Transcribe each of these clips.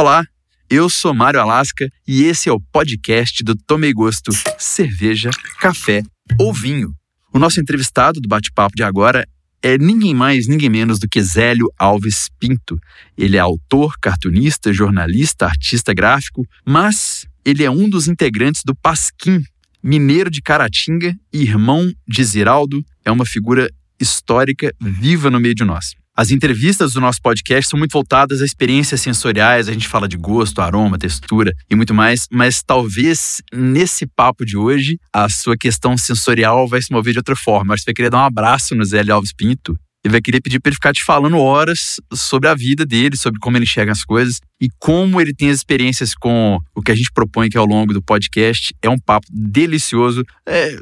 Olá, eu sou Mário Alasca e esse é o podcast do Tomei Gosto Cerveja, Café ou Vinho. O nosso entrevistado do bate-papo de agora é ninguém mais, ninguém menos do que Zélio Alves Pinto. Ele é autor, cartunista, jornalista, artista gráfico, mas ele é um dos integrantes do Pasquim, mineiro de Caratinga e irmão de Ziraldo, é uma figura histórica viva no meio de nós. As entrevistas do nosso podcast são muito voltadas a experiências sensoriais, a gente fala de gosto, aroma, textura e muito mais, mas talvez nesse papo de hoje a sua questão sensorial vai se mover de outra forma. Acho que você vai querer dar um abraço no Zé Alves Pinto e vai querer pedir para ele ficar te falando horas sobre a vida dele, sobre como ele enxerga as coisas e como ele tem as experiências com o que a gente propõe aqui ao longo do podcast. É um papo delicioso. É,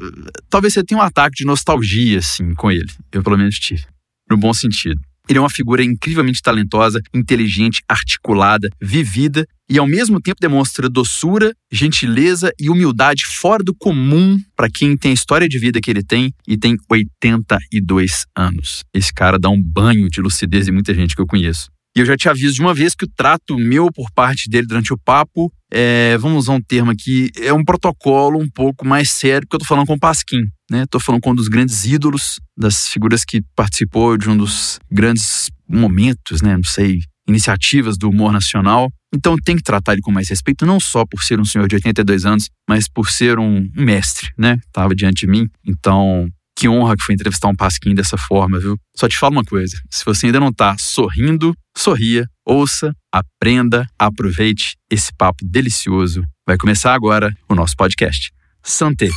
talvez você tenha um ataque de nostalgia, assim, com ele. Eu, pelo menos, tive. No bom sentido. Ele é uma figura incrivelmente talentosa, inteligente, articulada, vivida e ao mesmo tempo demonstra doçura, gentileza e humildade fora do comum para quem tem a história de vida que ele tem e tem 82 anos. Esse cara dá um banho de lucidez em muita gente que eu conheço. E eu já te aviso de uma vez que o trato meu por parte dele durante o papo é, vamos usar um termo aqui, é um protocolo um pouco mais sério, porque eu tô falando com o Pasquim, né? Tô falando com um dos grandes ídolos, das figuras que participou de um dos grandes momentos, né? Não sei, iniciativas do humor nacional. Então tem que tratar ele com mais respeito, não só por ser um senhor de 82 anos, mas por ser um mestre, né? Tava diante de mim. Então, que honra que foi entrevistar um Pasquim dessa forma, viu? Só te falo uma coisa: se você ainda não tá sorrindo, sorria, ouça, aprenda, aproveite esse papo delicioso. Vai começar agora o nosso podcast. Santé.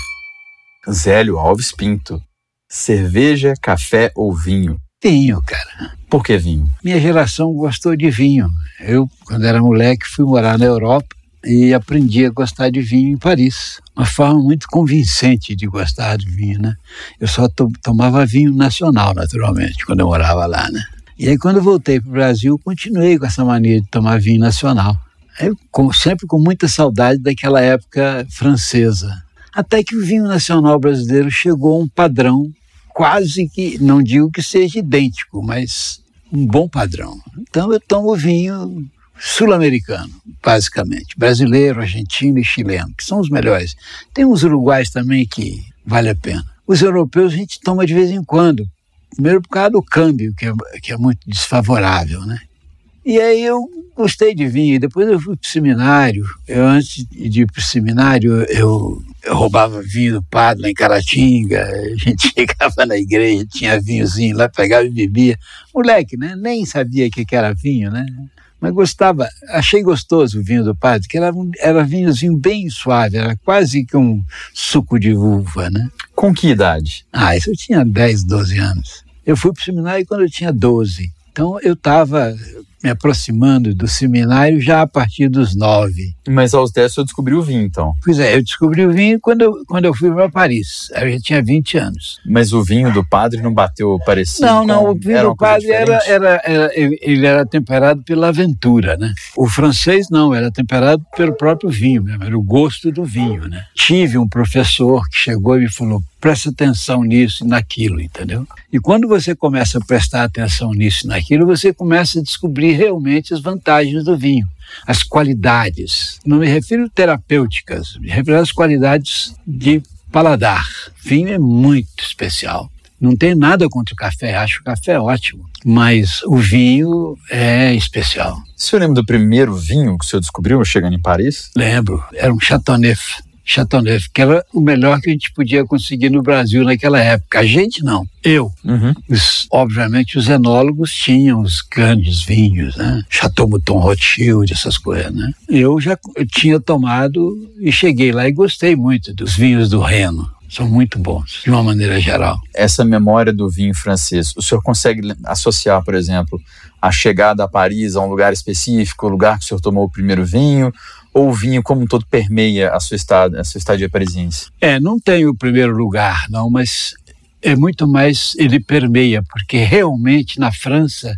Zélio Alves Pinto. Cerveja, café ou vinho? Vinho, cara. Por que vinho? Minha geração gostou de vinho. Eu, quando era moleque, fui morar na Europa e aprendi a gostar de vinho em Paris. Uma forma muito convincente de gostar de vinho, né? Eu só to tomava vinho nacional, naturalmente, quando eu morava lá, né? E aí, quando voltei para o Brasil, continuei com essa mania de tomar vinho nacional. Eu, com, sempre com muita saudade daquela época francesa. Até que o vinho nacional brasileiro chegou a um padrão quase que, não digo que seja idêntico, mas um bom padrão. Então eu tomo vinho sul-americano, basicamente. Brasileiro, argentino e chileno, que são os melhores. Tem uns uruguais também que vale a pena. Os europeus a gente toma de vez em quando. Primeiro por causa do câmbio, que é, que é muito desfavorável, né? E aí eu gostei de vinho. Depois eu fui para o seminário. Eu, antes de ir para o seminário, eu, eu, roubava vinho do padre lá em Caratinga. A gente chegava na igreja, tinha vinhozinho lá, pegava e bebia. Moleque, né? Nem sabia o que era vinho, né? mas gostava, achei gostoso o vinho do padre, que era, era vinhozinho bem suave, era quase que um suco de uva, né? Com que idade? Ah, isso eu tinha 10, 12 anos. Eu fui para o seminário quando eu tinha 12. Então eu estava me aproximando do seminário já a partir dos nove. Mas aos dez eu descobri o vinho, então? Pois é, eu descobri o vinho quando eu, quando eu fui para Paris. Eu já tinha 20 anos. Mas o vinho do padre não bateu parecido? Não, não, o vinho do padre era, era, era, ele era temperado pela aventura, né? O francês não, era temperado pelo próprio vinho mesmo, era o gosto do vinho, né? Tive um professor que chegou e me falou, presta atenção nisso e naquilo, entendeu? E quando você começa a prestar atenção nisso e naquilo, você começa a descobrir realmente as vantagens do vinho, as qualidades. Não me refiro terapêuticas, me refiro às qualidades de paladar. Vinho é muito especial. Não tem nada contra o café, acho o café ótimo, mas o vinho é especial. O senhor lembra do primeiro vinho que o senhor descobriu chegando em Paris? Lembro, era um Chateauneuf. Chateauneuf, que era o melhor que a gente podia conseguir no Brasil naquela época. A gente não, eu. Uhum. Os, obviamente os enólogos tinham os grandes vinhos, né? Chateau Mouton Rothschild, essas coisas, né? Eu já eu tinha tomado e cheguei lá e gostei muito dos vinhos do Reno são muito bons, de uma maneira geral. Essa memória do vinho francês, o senhor consegue associar, por exemplo, a chegada a Paris a um lugar específico, o lugar que o senhor tomou o primeiro vinho, ou o vinho como um todo permeia a sua estadia, a sua estadia parisiense? É, não tem o primeiro lugar, não, mas é muito mais ele permeia, porque realmente na França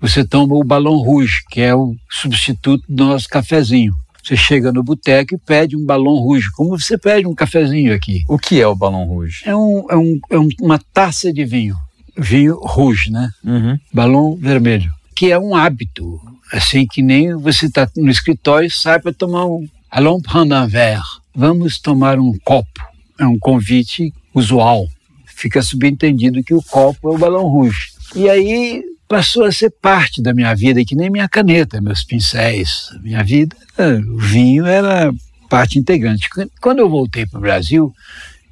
você toma o Ballon Rouge, que é o substituto do nosso cafezinho. Você chega no boteco e pede um Ballon Rouge, como você pede um cafezinho aqui. O que é o Ballon Rouge? É, um, é, um, é uma taça de vinho, vinho rouge, né? Uhum. Balão vermelho que é um hábito, assim que nem você está no escritório e sai para tomar um allons prendre un verre, vamos tomar um copo. É um convite usual. Fica subentendido que o copo é o balão rouge. E aí passou a ser parte da minha vida, que nem minha caneta, meus pincéis. Minha vida, o vinho era parte integrante. Quando eu voltei para o Brasil,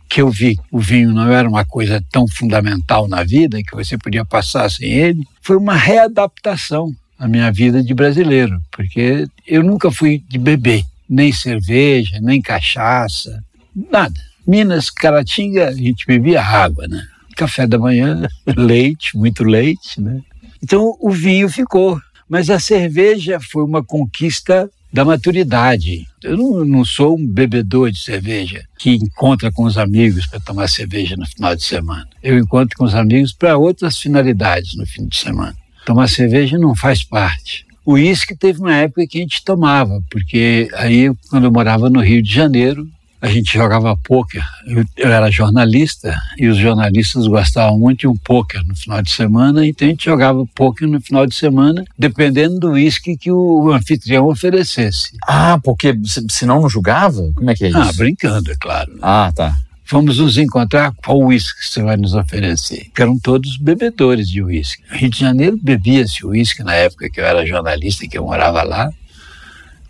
que eu vi o vinho não era uma coisa tão fundamental na vida, que você podia passar sem ele, foi uma readaptação à minha vida de brasileiro, porque eu nunca fui de beber, nem cerveja, nem cachaça, nada. Minas, Caratinga, a gente bebia água, né? Café da manhã, leite, muito leite, né? Então o vinho ficou, mas a cerveja foi uma conquista da maturidade. Eu não, não, sou um bebedor de cerveja que encontra com os amigos para tomar cerveja no final de semana. Eu encontro com os amigos para outras finalidades no fim de semana. Tomar cerveja não faz parte. O uísque teve uma época que a gente tomava, porque aí, quando eu morava no Rio de Janeiro, a gente jogava pôquer. Eu, eu, era jornalista e os jornalistas gostavam muito de um pôquer no final de semana, então a gente jogava pôquer no final de semana, dependendo do uísque que o anfitrião oferecesse. Ah, porque senão não julgava? Como é que é ah, isso? Ah, brincando, é claro. Ah, tá. Vamos nos encontrar, qual uísque você vai nos oferecer? Que eram todos bebedores de uísque. Rio de Janeiro bebia-se uísque na época que eu era jornalista e que eu morava lá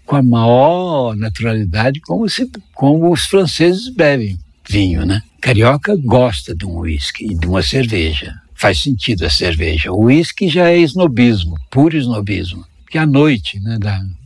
com a maior naturalidade, como, se, como os franceses bebem vinho, né? Carioca gosta de um uísque e de uma cerveja. Faz sentido a cerveja. O uísque já é snobismo, puro snobismo. Que à noite né,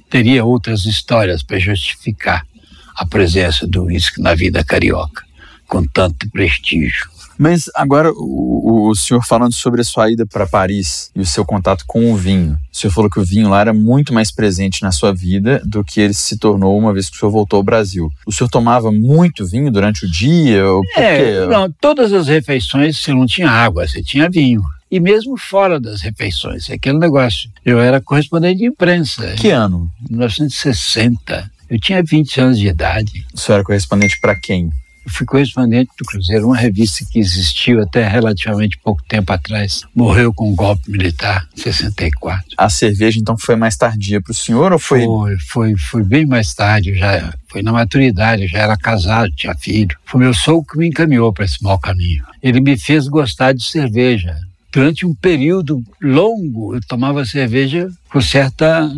teria outras histórias para justificar a presença do uísque na vida carioca, com tanto prestígio. Mas agora, o, o senhor falando sobre a sua ida para Paris e o seu contato com o vinho. O senhor falou que o vinho lá era muito mais presente na sua vida do que ele se tornou uma vez que o senhor voltou ao Brasil. O senhor tomava muito vinho durante o dia? É, não, todas as refeições você não tinha água, você tinha vinho e mesmo fora das refeições. É aquele negócio. Eu era correspondente de imprensa. Que ano? 1960. Eu tinha 20 anos de idade. O senhor era correspondente para quem? Fui correspondente do Cruzeiro, uma revista que existiu até relativamente pouco tempo atrás. Morreu com um golpe militar, em 64. A cerveja, então, foi mais tardia para o senhor ou foi... foi? Foi, foi bem mais tarde, já foi na maturidade, já era casado, tinha filho. Foi meu sogro que me encaminhou para esse mau caminho. Ele me fez gostar de cerveja. Durante um período longo, eu tomava cerveja com certa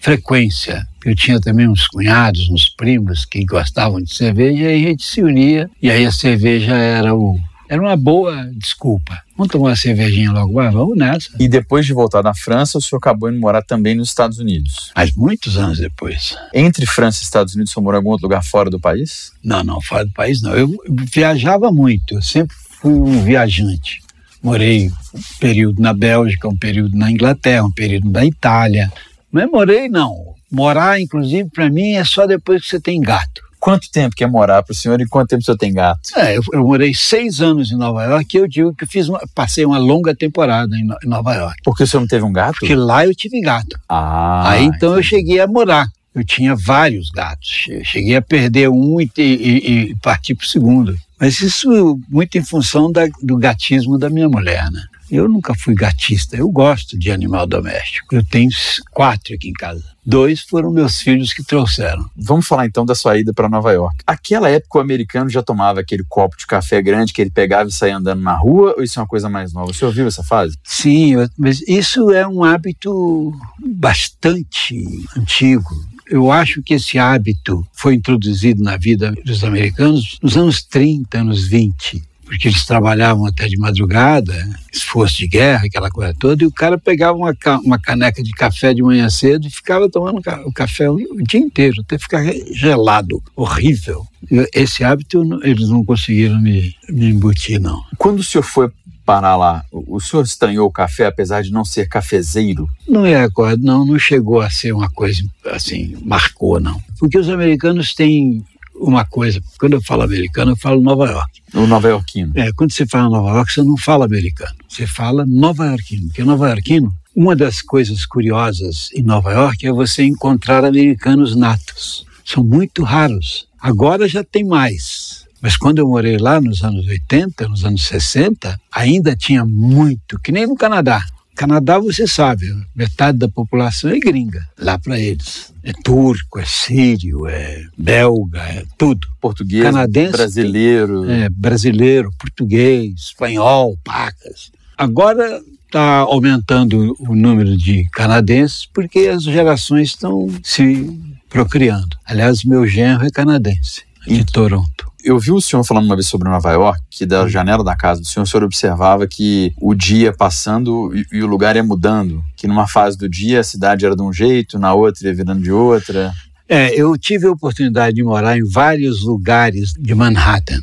frequência. Eu tinha também uns cunhados, uns primos que gostavam de cerveja e a gente se unia. E aí a cerveja era o era uma boa desculpa. Vamos tomar uma cervejinha logo, ah, vamos nessa. E depois de voltar da França, o senhor acabou indo morar também nos Estados Unidos? Mas muitos anos depois. Entre França e Estados Unidos, o senhor morou em algum outro lugar fora do país? Não, não, fora do país não. Eu viajava muito, eu sempre fui um viajante. Morei um período na Bélgica, um período na Inglaterra, um período na Itália, não morei, não. Morar, inclusive, para mim é só depois que você tem gato. Quanto tempo que é morar para o senhor e quanto tempo o senhor tem gato? É, eu, eu, morei seis anos em Nova York e eu digo que fiz uma, passei uma longa temporada em, em, Nova York. Porque o senhor não teve um gato? Porque lá eu tive gato. Ah. Aí então entendi. eu cheguei a morar. Eu tinha vários gatos. Eu cheguei a perder um e, e, e partir para o segundo. Mas isso muito em função da, do gatismo da minha mulher, né? Eu nunca fui gatista, eu gosto de animal doméstico. Eu tenho quatro aqui em casa. Dois foram meus filhos que trouxeram. Vamos falar então da sua ida para Nova York. Aquela época o americano já tomava aquele copo de café grande que ele pegava e saía andando na rua, ou isso é uma coisa mais nova? Você ouviu essa fase? Sim, mas isso é um hábito bastante antigo. Eu acho que esse hábito foi introduzido na vida dos americanos nos anos 30, anos 20 porque eles trabalhavam até de madrugada, esforço de guerra, aquela coisa toda, e o cara pegava uma, uma caneca de café de manhã cedo e ficava tomando o café o dia inteiro, até ficar gelado, horrível. Esse hábito eles não conseguiram me, me embutir, não. Quando o senhor foi parar lá, o senhor estranhou o café, apesar de não ser cafezeiro? Não é não, não chegou a ser uma coisa assim, marcou, não. Porque os americanos têm uma coisa, quando eu falo americano, eu falo Nova York. O nova iorquino. É, quando você fala Nova York, você não fala americano, você fala nova iorquino, porque nova iorquino, uma das coisas curiosas em Nova York é você encontrar americanos natos. São muito raros. Agora já tem mais. Mas quando eu morei lá nos anos 80, nos anos 60, ainda tinha muito, que nem no Canadá Canadá, você sabe, metade da população é gringa, lá para eles. É turco, é sírio, é belga, é tudo. Português, Canadense, brasileiro. É, brasileiro, português, espanhol, pacas. Agora está aumentando o número de canadenses porque as gerações estão se procriando. Aliás, meu genro é canadense, de Toronto eu vi o senhor falando uma vez sobre Nova York, que da janela da casa do senhor, o senhor observava que o dia passando e, e, o lugar ia mudando, que numa fase do dia a cidade era de um jeito, na outra ia virando de outra. É, eu tive a oportunidade de morar em vários lugares de Manhattan.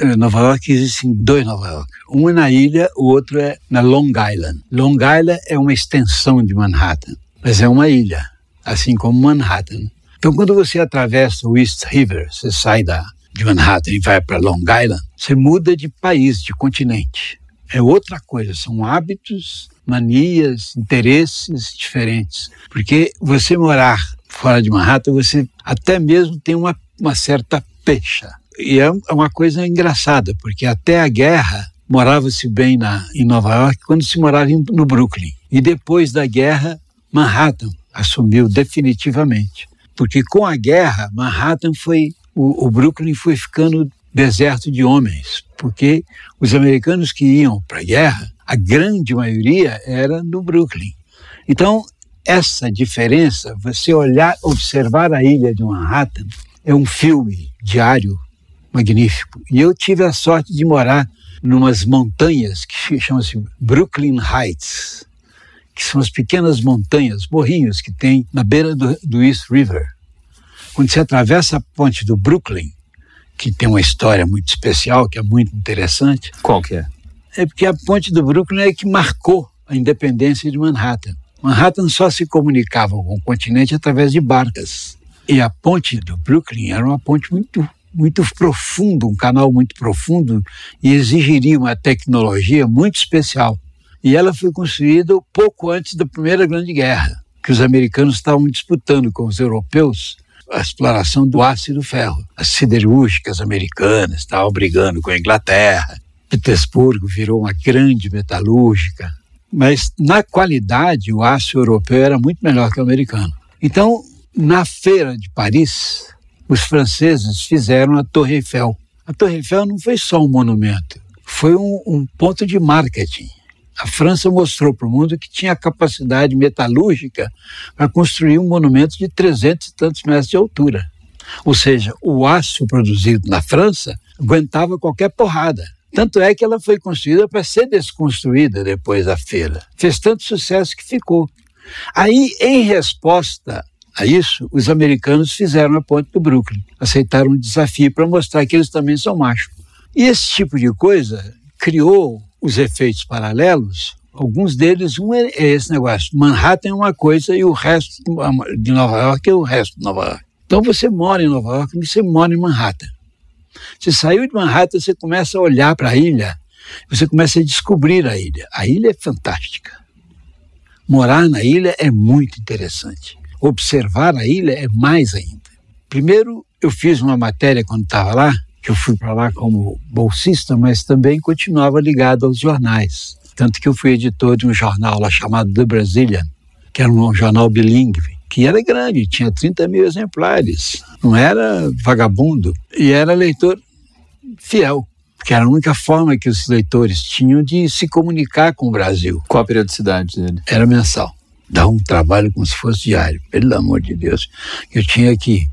Em Nova York existem dois Nova York. Um é na ilha, o outro é na Long Island. Long Island é uma extensão de Manhattan, mas é uma ilha, assim como Manhattan. Então, quando você atravessa o East River, você sai da de Manhattan e vai para Long Island, você muda de país, de continente. É outra coisa, são hábitos, manias, interesses diferentes. Porque você morar fora de Manhattan, você até mesmo tem uma, uma certa pecha. E é uma coisa engraçada, porque até a guerra morava-se bem na, em Nova York quando se morava em, no Brooklyn. E depois da guerra, Manhattan assumiu definitivamente. Porque com a guerra, Manhattan foi o, o Brooklyn foi ficando deserto de homens, porque os americanos que iam para a guerra, a grande maioria era no Brooklyn. Então, essa diferença, você olhar, observar a ilha de Manhattan, é um filme diário magnífico. E eu tive a sorte de morar numas montanhas que chamam-se Brooklyn Heights, que são as pequenas montanhas, morrinhos que tem na beira do, do East River. Quando você atravessa a ponte do Brooklyn, que tem uma história muito especial, que é muito interessante. Qual que é? É porque a ponte do Brooklyn é que marcou a independência de Manhattan. Manhattan só se comunicava com o continente através de barcas. E a ponte do Brooklyn era uma ponte muito muito profundo, um canal muito profundo e exigiria uma tecnologia muito especial. E ela foi construída pouco antes da Primeira Grande Guerra, que os americanos estavam disputando com os europeus a exploração do aço e do ferro. As siderúrgicas americanas estavam brigando com a Inglaterra. Petersburgo virou uma grande metalúrgica. Mas, na qualidade, o aço europeu era muito melhor que o americano. Então, na feira de Paris, os franceses fizeram a Torre Eiffel. A Torre Eiffel não foi só um monumento, foi um, um ponto de marketing. A França mostrou para o mundo que tinha capacidade metalúrgica para construir um monumento de 300 e tantos metros de altura. Ou seja, o aço produzido na França aguentava qualquer porrada. Tanto é que ela foi construída para ser desconstruída depois da feira. Fez tanto sucesso que ficou. Aí, em resposta a isso, os americanos fizeram a ponte do Brooklyn. Aceitaram um desafio para mostrar que eles também são machos. E esse tipo de coisa criou os efeitos paralelos, alguns deles, um é, esse negócio. Manhattan é uma coisa e o resto de Nova York é o resto de Nova York. Então você mora em Nova York você mora em Manhattan. Você saiu de Manhattan, você começa a olhar para a ilha, você começa a descobrir a ilha. A ilha é fantástica. Morar na ilha é muito interessante. Observar a ilha é mais ainda. Primeiro, eu fiz uma matéria quando estava lá, que eu fui para lá como bolsista, mas também continuava ligado aos jornais. Tanto que eu fui editor de um jornal lá chamado The Brazilian, que era um jornal bilíngue, que era grande, tinha 30 mil exemplares, não era vagabundo, e era leitor fiel, porque era a única forma que os leitores tinham de se comunicar com o Brasil. Qual a periodicidade dele? Era mensal. Dá um trabalho como se fosse diário, pelo amor de Deus. Eu tinha que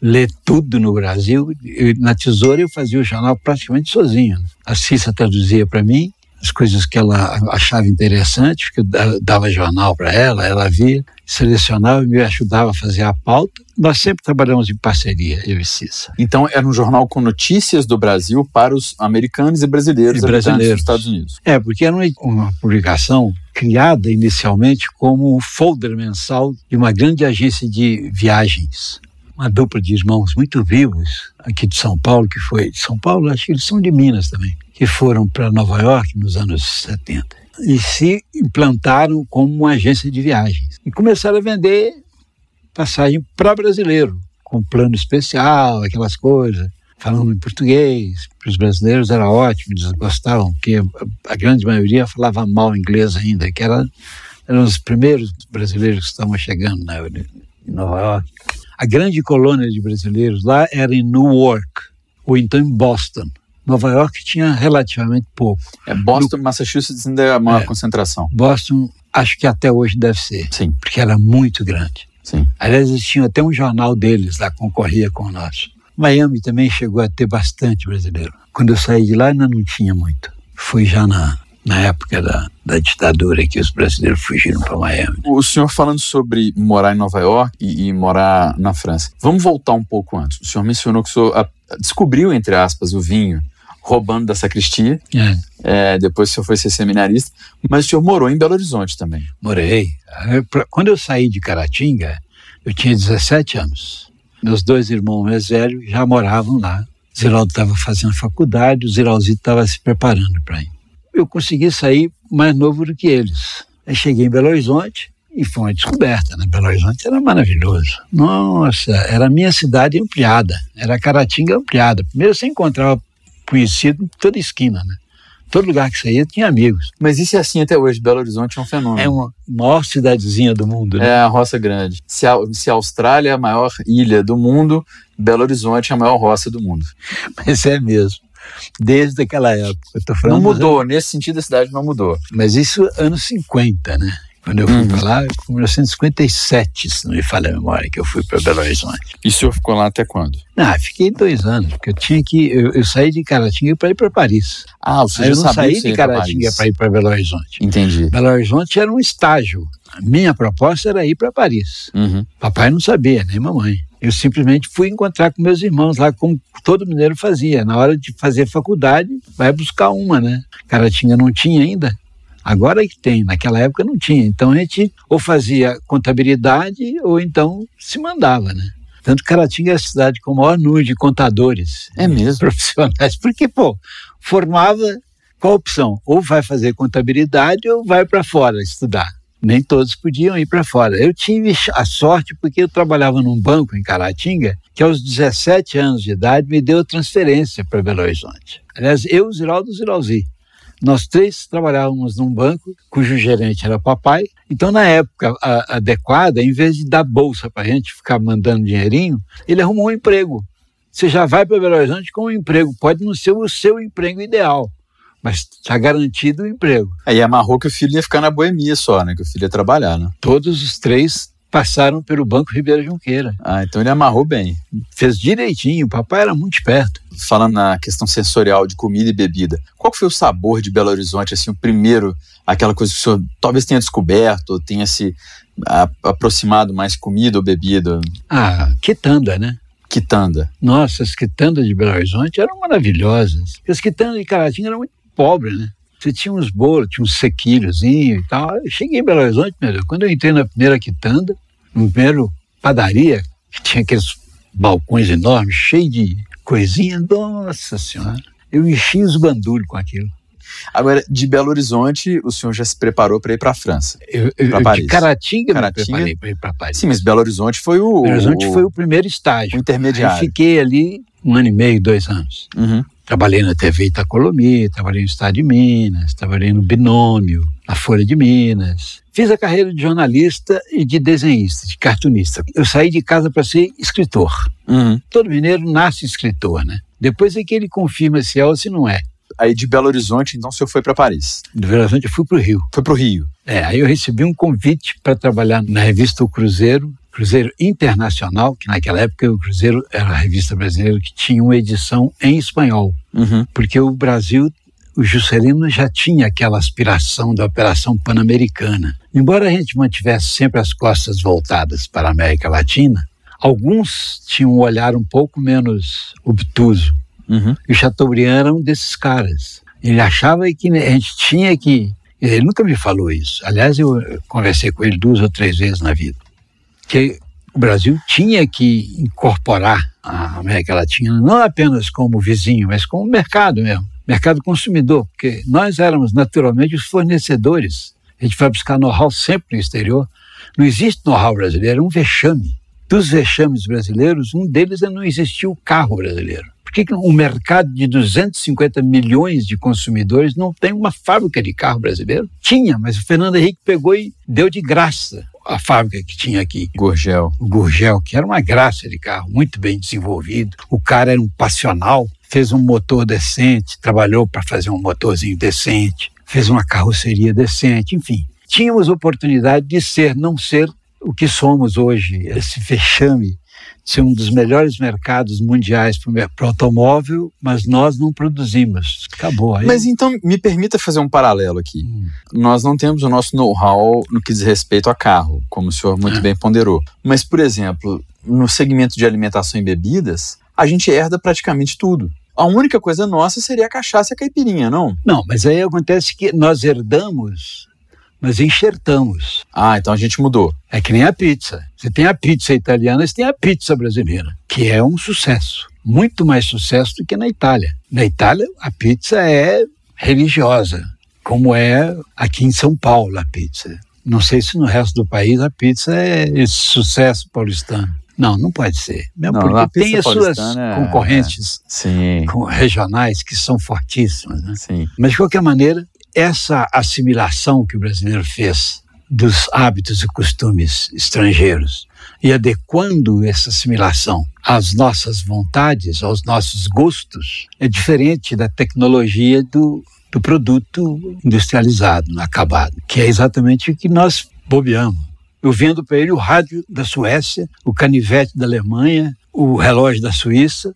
ler tudo no Brasil. Eu, na Tesoura eu fazia o jornal praticamente sozinho. A Cissa traduzia para mim as coisas que ela achava interessante, porque eu dava jornal para ela, ela via, selecionava e me ajudava a fazer a pauta. Nós sempre trabalhamos em parceria, eu e Cissa. Então era um jornal com notícias do Brasil para os americanos e brasileiros, e brasileiros dos Estados Unidos. É, porque era uma, uma publicação criada inicialmente como um folder mensal de uma grande agência de viagens uma dupla de irmãos muito vivos aqui de São Paulo, que foi de São Paulo, acho que eles são de Minas também, que foram para Nova York nos anos 70 e se implantaram como uma agência de viagens e começaram a vender passagem para brasileiro, com plano especial, aquelas coisas. falando em português. Para os brasileiros era ótimo, eles gostavam, porque a grande maioria falava mal inglês ainda, que era, eram os primeiros brasileiros que estavam chegando na, em Nova York. A grande colônia de brasileiros lá era em Newark, ou então em Boston. Nova York tinha relativamente pouco. É, Boston, no, Massachusetts ainda é a maior é, concentração. Boston, acho que até hoje deve ser. Sim. Porque era muito grande. Sim. Aliás, eles tinham até um jornal deles lá, concorria com o nosso. Miami também chegou a ter bastante brasileiro. Quando eu saí de lá, ainda não tinha muito. Fui já na, na época da, da ditadura que os brasileiros fugiram para Miami. O senhor falando sobre morar em Nova York e, e, morar na França. Vamos voltar um pouco antes. O senhor mencionou que o senhor a, descobriu, entre aspas, o vinho roubando da sacristia. É. É, depois o senhor foi ser seminarista. Mas o senhor morou em Belo Horizonte também. Morei. Quando eu saí de Caratinga, eu tinha 17 anos. Meus dois irmãos mais velhos já moravam lá. O Ziraldo estava fazendo faculdade, o Ziralzito estava se preparando para ir. Eu consegui sair mais novo do que eles. Aí cheguei em Belo Horizonte e foi uma descoberta, né? Belo Horizonte era maravilhoso. Nossa, era a minha cidade ampliada, era a Caratinga ampliada. Primeiro você encontrava conhecido em toda esquina, né? Todo lugar que você ia tinha amigos. Mas isso é assim até hoje. Belo Horizonte é um fenômeno. É uma maior cidadezinha do mundo. Né? É a roça grande. Se a, se a Austrália é a maior ilha do mundo, Belo Horizonte é a maior roça do mundo. Mas é mesmo. Desde aquela época. não mudou, nesse sentido a cidade não mudou. Mas isso anos 50, né? Quando eu fui uhum. para lá, foi em 1957, se não me falha a memória, que eu fui para Belo Horizonte. E o senhor ficou lá até quando? Ah, fiquei dois anos, porque eu tinha que. Eu, eu saí de Caratinga para ir para Paris. Ah, você Aí já eu não saí de Caratinga para ir para Belo Horizonte. Entendi. Belo Horizonte era um estágio. A minha proposta era ir para Paris. Uhum. Papai não sabia, nem mamãe. Eu simplesmente fui encontrar com meus irmãos lá, como todo mineiro fazia. Na hora de fazer faculdade, vai buscar uma, né? Caratinga não tinha ainda. Agora é que tem, naquela época não tinha. Então a gente ou fazia contabilidade ou então se mandava, né? Tanto que Caratinga é a cidade com o maior número de contadores. É mesmo? Profissionais. Porque, pô, formava qual opção? Ou vai fazer contabilidade ou vai para fora estudar. Nem todos podiam ir para fora. Eu tive a sorte porque eu trabalhava num banco em Caratinga que aos 17 anos de idade me deu transferência para Belo Horizonte. Aliás, eu, Ziraldo Ziralzi. Nós três trabalhávamos num banco cujo gerente era papai. Então, na época a, adequada, em vez de dar bolsa para a gente ficar mandando dinheirinho, ele arrumou um emprego. Você já vai para Belo Horizonte com um emprego. Pode não ser o seu emprego ideal, mas está garantido o emprego. Aí amarrou que o filho ia ficar na boemia só, né? Que o filho ia trabalhar, né? Todos os três passaram pelo Banco Ribeiro Junqueira. Ah, então ele amarrou bem. Fez direitinho, o papai era muito esperto. Falando na questão sensorial de comida e bebida, qual foi o sabor de Belo Horizonte, assim, o primeiro, aquela coisa que o senhor talvez tenha descoberto, ou tenha se aproximado mais comida ou bebida? Ah, quitanda, né? Quitanda. Nossa, as quitandas de Belo Horizonte eram maravilhosas. As quitandas de Caratinga eram muito pobres, né? Você tinha uns bolos, tinha uns sequilhozinhos e tal. Eu cheguei em Belo Horizonte, meu Deus, quando eu entrei na primeira quitanda, no primeiro padaria, que tinha aqueles balcões enormes, cheios de coisinha, nossa senhora, eu enchi os bandulhos com aquilo. Agora, de Belo Horizonte, o senhor já se preparou para ir para a França? Para Paris? De Caratinga, Caratinga me preparei para ir para Paris. Sim, mas Belo Horizonte foi o... Belo Horizonte o, foi o primeiro estágio. O intermediário. Aí fiquei ali um ano e meio, dois anos. Uhum. Trabalhei na TV Itacolomi, trabalhei no Estado de Minas, trabalhei no Binômio, na Folha de Minas. Fiz a carreira de jornalista e de desenhista, de cartunista. Eu saí de casa para ser escritor. Uhum. Todo mineiro nasce escritor, né? Depois é que ele confirma se é ou se não é. Aí de Belo Horizonte, então, o senhor foi para Paris? De Belo Horizonte eu fui para o Rio. Foi para o Rio? É, aí eu recebi um convite para trabalhar na revista O Cruzeiro, Cruzeiro Internacional, que naquela época o Cruzeiro era a revista brasileira que tinha uma edição em espanhol, uhum. porque o Brasil, o Juscelino já tinha aquela aspiração da Operação Pan-Americana. Embora a gente mantivesse sempre as costas voltadas para a América Latina, alguns tinham um olhar um pouco menos obtuso. Uhum. E o Chateaubriand era um desses caras. Ele achava que a gente tinha que. Ele nunca me falou isso. Aliás, eu conversei com ele duas ou três vezes na vida que o Brasil tinha que incorporar a América Latina não apenas como vizinho, mas como mercado mesmo, mercado consumidor, porque nós éramos naturalmente os fornecedores. A gente vai buscar know-how sempre no exterior. Não existe know-how brasileiro, é um vexame. Dos vexames brasileiros, um deles é não existir o carro brasileiro. Por que, um mercado de 250 milhões de consumidores não tem uma fábrica de carro brasileiro? Tinha, mas o Fernando Henrique pegou e deu de graça a fábrica que tinha aqui. Gurgel. Gurgel, que era uma graça de carro, muito bem desenvolvido. O cara era um passional, fez um motor decente, trabalhou para fazer um motorzinho decente, fez uma carroceria decente, enfim. Tínhamos oportunidade de ser, não ser o que somos hoje, esse fechame ser um dos melhores mercados mundiais para o automóvel, mas nós não produzimos. Acabou. Aí... Mas então, me permita fazer um paralelo aqui. Hum. Nós não temos o nosso know-how no que diz respeito a carro, como o senhor muito é. bem ponderou. Mas, por exemplo, no segmento de alimentação e bebidas, a gente herda praticamente tudo. A única coisa nossa seria a cachaça e a caipirinha, não? Não, mas aí acontece que nós herdamos mas enxertamos. Ah, então a gente mudou. É que nem a pizza. Você tem a pizza italiana, você tem a pizza brasileira, que é um sucesso. Muito mais sucesso do que na Itália. Na Itália, a pizza é religiosa, como é aqui em São Paulo a pizza. Não sei se no resto do país a pizza é esse sucesso paulistano. Não, não pode ser. Mesmo não, porque tem as suas é, concorrentes é, regionais que são fortíssimas. Né? Sim. Mas, de qualquer maneira, essa assimilação que o brasileiro fez dos hábitos e costumes estrangeiros e adequando essa assimilação às nossas vontades, aos nossos gostos, é diferente da tecnologia do, do produto industrializado, acabado, que é exatamente o que nós bobeamos. Eu vendo para ele o rádio da Suécia, o canivete da Alemanha, o relógio da Suíça.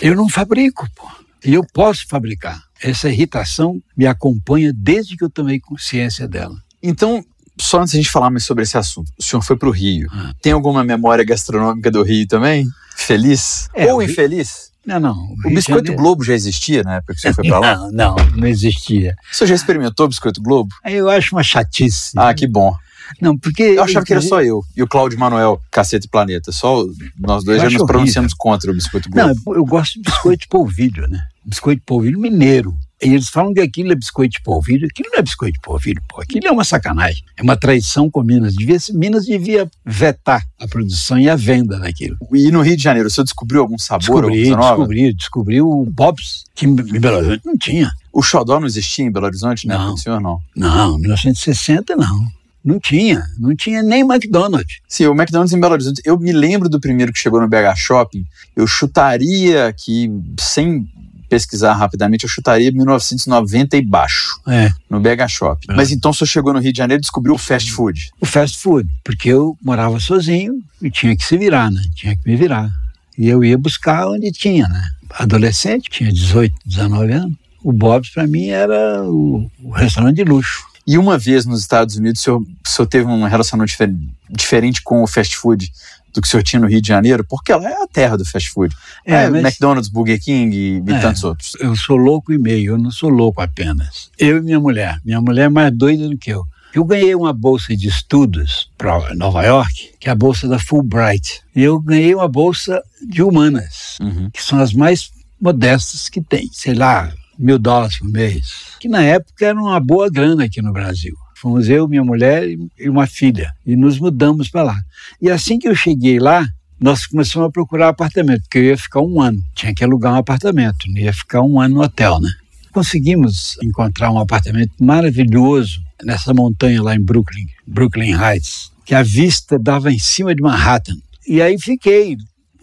Eu não fabrico, pô. E eu posso fabricar. Essa irritação me acompanha desde que eu tomei consciência dela. Então, só antes de a gente falar mais sobre esse assunto, o senhor foi para o Rio. Ah. Tem alguma memória gastronômica do Rio também? Feliz? É, Ou infeliz? Não, não. O, o Biscoito Janeiro... Globo já existia na época que o senhor foi para lá? Não, não, não existia. O senhor já experimentou o Biscoito Globo? Eu acho uma chatice. Ah, que bom. Não, porque. Eu achava que era só eu e o Cláudio Manuel, Cacete Planeta. Só nós dois já nos pronunciamos contra o biscoito Globo. Não, eu gosto de biscoito polvilho, né? Biscoito polvilho mineiro. E eles falam que aquilo é biscoito de polvilho. Aquilo não é biscoito de polvilho, pô. Aquilo é uma sacanagem. É uma traição com Minas. Devia, Minas devia vetar a produção e a venda daquilo. E no Rio de Janeiro, você descobriu algum sabor? Descobri, descobri. Descobri o Bob's, que em Belo Horizonte não tinha. O xodó não existia em Belo Horizonte, né? Não. Senhor, não. Não, 1960 não. Não tinha, não tinha nem McDonald's. Sim, o McDonald's em Belo Horizonte, eu me lembro do primeiro que chegou no BH Shopping, eu chutaria que, sem pesquisar rapidamente, eu chutaria 1990 e baixo, é. no BH Shopping. É. Mas então você chegou no Rio de Janeiro e descobriu o fast food? O fast food, porque eu morava sozinho e tinha que se virar, né? Tinha que me virar. E eu ia buscar onde tinha, né? Adolescente, tinha 18, 19 anos. O Bob's para mim era o, o restaurante de luxo. E uma vez nos Estados Unidos, o senhor, o senhor teve um relacionamento difer diferente com o fast food do que o senhor tinha no Rio de Janeiro? Porque ela é a terra do fast food. É, é mas... McDonald's, Burger King e, e é, tantos outros. Eu sou louco e meio, eu não sou louco apenas. Eu e minha mulher. Minha mulher é mais doida do que eu. Eu ganhei uma bolsa de estudos para Nova York, que é a bolsa da Fulbright. E eu ganhei uma bolsa de humanas, uhum. que são as mais modestas que tem. Sei lá, mil dólares por mês, que na época era uma boa grana aqui no Brasil. Fomos eu, minha mulher e uma filha, e nos mudamos para lá. E assim que eu cheguei lá, nós começamos a procurar apartamento, porque eu ia ficar um ano, tinha que alugar um apartamento, não ia ficar um ano no hotel, né? Conseguimos encontrar um apartamento maravilhoso nessa montanha lá em Brooklyn, Brooklyn Heights, que a vista dava em cima de Manhattan. E aí fiquei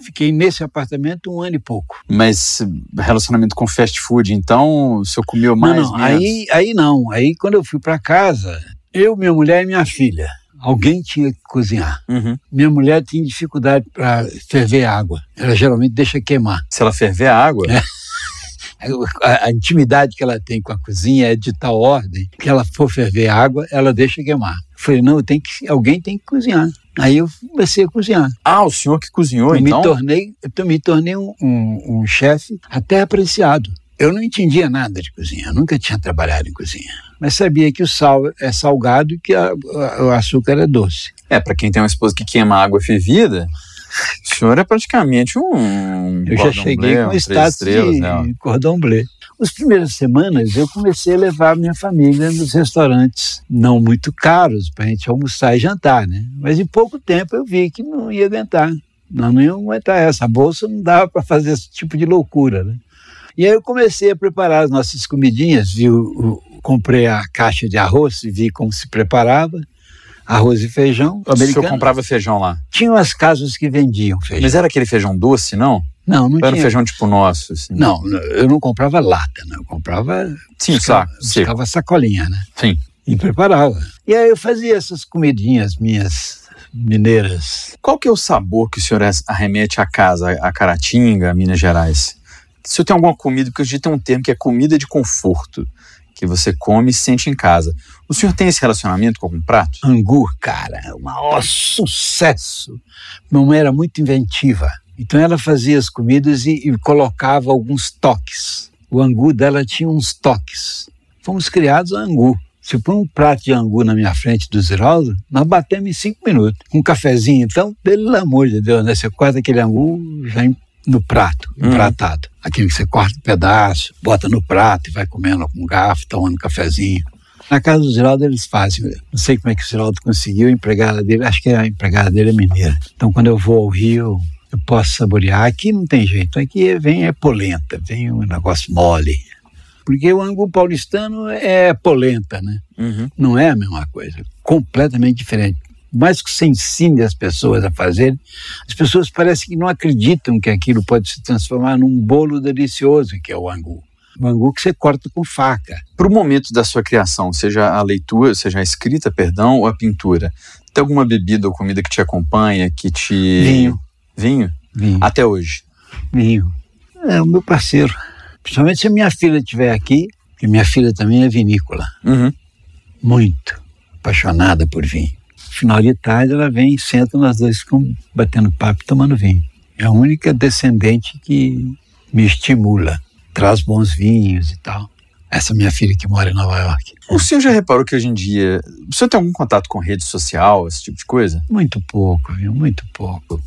Fiquei nesse apartamento um ano e pouco. Mas relacionamento com fast food, então o senhor comeu mais? Não, não aí, aí não. Aí quando eu fui para casa, eu, minha mulher e minha filha, alguém tinha que cozinhar. Uhum. Minha mulher tinha dificuldade para ferver água. Ela geralmente deixa queimar. Se ela ferver a água? É. A, a, intimidade que ela tem com a cozinha é de tal ordem que ela for ferver água, ela deixa queimar. Eu falei, não, tem que, alguém tem que cozinhar. Aí eu comecei a cozinhar. Ah, o senhor que cozinhou, eu então? Me tornei, eu me tornei um, um, um chefe até apreciado. Eu não entendia nada de cozinha, eu nunca tinha trabalhado em cozinha. Mas sabia que o sal é salgado e que a, a, o açúcar é doce. É, para quem tem uma esposa que queima água fervida, o senhor é praticamente um. Eu já cheguei bleu, com status de né? cordão bleu. As primeiras semanas eu comecei a levar minha família nos restaurantes não muito caros para a gente almoçar e jantar, né? Mas em pouco tempo eu vi que não ia aguentar. Nós não íamos aguentar essa. A bolsa não dava para fazer esse tipo de loucura, né? E aí eu comecei a preparar as nossas comidinhas, vi o, o, comprei a caixa de arroz e vi como se preparava arroz e feijão. O senhor comprava feijão lá? Tinha umas casas que vendiam feijão. Mas era aquele feijão doce, não? Não, não Era tinha. um feijão tipo nosso, assim? Não, eu não comprava lata, né? Eu comprava. Sim, buscava, saco, buscava sacolinha, né? Sim. E preparava. E aí eu fazia essas comidinhas minhas mineiras. Qual que é o sabor que o senhor arremete à casa, a Caratinga, Minas Gerais? O senhor tem alguma comida, porque hoje tem um termo que é comida de conforto, que você come e sente em casa. O senhor tem esse relacionamento com algum prato? Angu, cara, o maior sucesso. Mamãe era muito inventiva. Então ela fazia as comidas e, e colocava alguns toques. O angu dela tinha uns toques. Fomos criados a angu. Se põe um prato de angu na minha frente do Ziraldo, nós batemos em cinco minutos. Com um cafezinho, então, pelo amor de Deus, né? Você corta aquele angu já no prato, Uhum. empratado. Aquele que você corta um pedaço, bota no prato e vai comendo com um garfo, tomando um cafezinho. Na casa do Ziraldo eles fazem. Não sei como é que o Ziraldo conseguiu, a empregada dele, acho que a empregada dele é mineira. Então quando eu vou ao Rio, eu posso saborear. Aqui não tem jeito, aqui vem é polenta, vem um negócio mole. Porque o angu paulistano é polenta, né? Uhum. Não é a mesma coisa, completamente diferente. Mais que você ensine as pessoas a fazerem, as pessoas parecem que não acreditam que aquilo pode se transformar num bolo delicioso, que é o angu. O angu que você corta com faca. Para o momento da sua criação, seja a leitura, seja a escrita, perdão, ou a pintura, tem alguma bebida ou comida que te acompanha, que te... Vinho. Vinho? Vinho. Até hoje. Vinho. É o meu parceiro. Principalmente se a minha filha estiver aqui, porque minha filha também é vinícola. Uhum. Muito apaixonada por vinho. Final de tarde ela vem e senta, nós dois ficamos batendo papo e tomando vinho. É a única descendente que me estimula, traz bons vinhos e tal. Essa minha filha que mora em Nova York. O senhor já reparou que hoje em dia... O senhor tem algum contato com rede social, esse tipo de coisa? Muito pouco, viu? Muito pouco.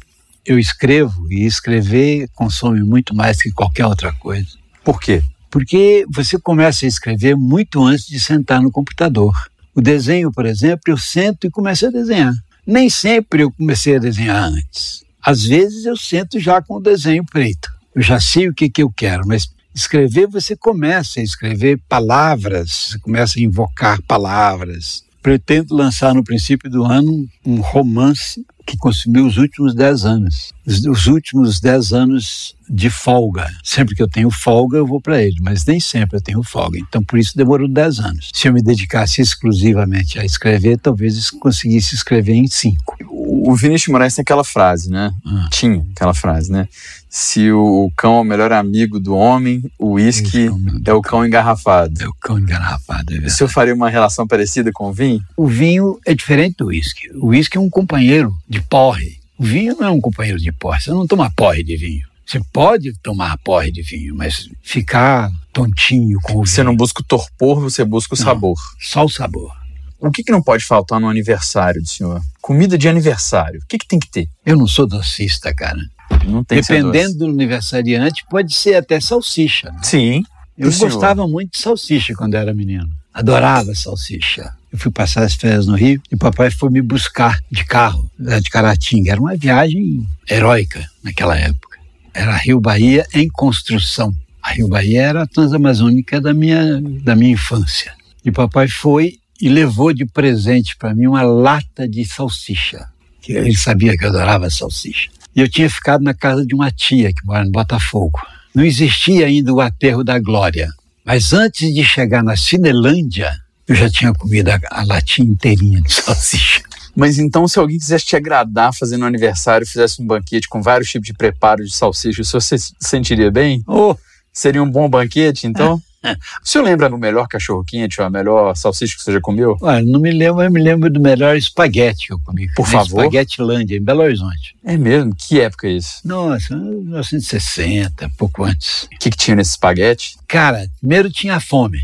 Eu escrevo e escrever consome muito mais que qualquer outra coisa. Por quê? Porque você começa a escrever muito antes de sentar no computador. O desenho, por exemplo, eu sento e começo a desenhar. Nem sempre eu comecei a desenhar antes. Às vezes eu sento já com o desenho feito. Eu já sei o que, que eu quero, mas escrever você começa a escrever palavras, você começa a invocar palavras. Pretendo lançar no princípio do ano um romance que consumiu os últimos dez anos. Os, os últimos dez anos de folga. Sempre que eu tenho folga, eu vou para ele, mas nem sempre eu tenho folga. Então, por isso demorou dez anos. Se eu me dedicasse exclusivamente a escrever, talvez conseguisse escrever em cinco. O Vinícius de Moraes tem aquela frase, né? Ah. Tinha aquela frase, né? Se o cão é o melhor amigo do homem, o uísque é o cão engarrafado. É o cão engarrafado, é O verdade. senhor faria uma relação parecida com o vinho? O vinho é diferente do uísque. O uísque é um companheiro de porre. O vinho não é um companheiro de porre. Você não toma porre de vinho. Você pode tomar porre de vinho, mas ficar tontinho com o vinho, Você não busca o torpor, você busca o Não. sabor. só o sabor. O que, que não pode faltar no aniversário do senhor? Comida de aniversário. O que, que tem que ter? Eu não sou docista, cara. Não tem Dependendo do aniversariante, pode ser até salsicha. né? Sim. Eu Pro senhor. gostava muito de salsicha quando era menino. Adorava salsicha. Eu fui passar as férias no Rio e papai foi me buscar de carro, lá de Caratinga. Era uma viagem heróica naquela época. Era Rio Bahia em construção. A Rio Bahia era a transamazônica da minha, da minha infância. E papai foi e levou de presente para mim uma lata de salsicha. Que ele sabia que eu adorava salsicha. E eu tinha ficado na casa de uma tia que mora em Botafogo. Não existia ainda o aterro da Glória. Mas antes de chegar na Cinelândia, eu já tinha comido a, a latinha inteirinha de salsicha. Mas então, se alguém quisesse te agradar fazendo um aniversário, fizesse um banquete com vários tipos de preparo de salsicha, o senhor se sentiria bem? Oh, Seria um bom banquete, então? o senhor lembra do melhor cachorro quente, ou a melhor salsicha que você já comeu? olha, não me lembro, eu me lembro do melhor espaguete que eu comi. Por Na favor. Espaguetilândia, em Belo Horizonte. É mesmo? Que época é isso? Nossa, 1960, pouco antes. O que, que tinha nesse espaguete? Cara, primeiro tinha a fome,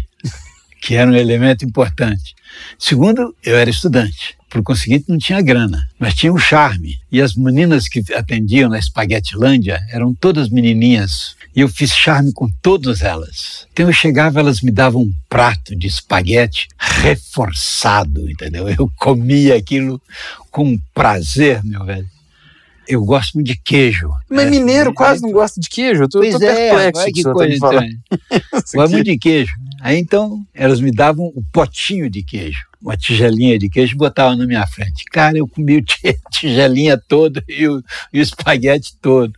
que era um elemento importante. Segundo, eu era estudante. Por conseguinte, não tinha grana, mas tinha o charme. E as meninas que atendiam na Espaguetilândia eram todas menininhas. E eu fiz charme com todas elas. Então eu chegava, elas me davam um prato de espaguete reforçado, entendeu? Eu comia aquilo com prazer, meu velho. Eu gosto muito de queijo. Mas É, mineiro é, quase não gosta de queijo. Eu tô, Pois tô é, perplexo com o que tá coisa. Isso Gosto muito de queijo. Aí então, elas me davam o potinho de queijo, uma tigelinha de queijo, e botavam na minha frente. Cara, eu comi ti- tigelinha todo e o, e o espaguete todo.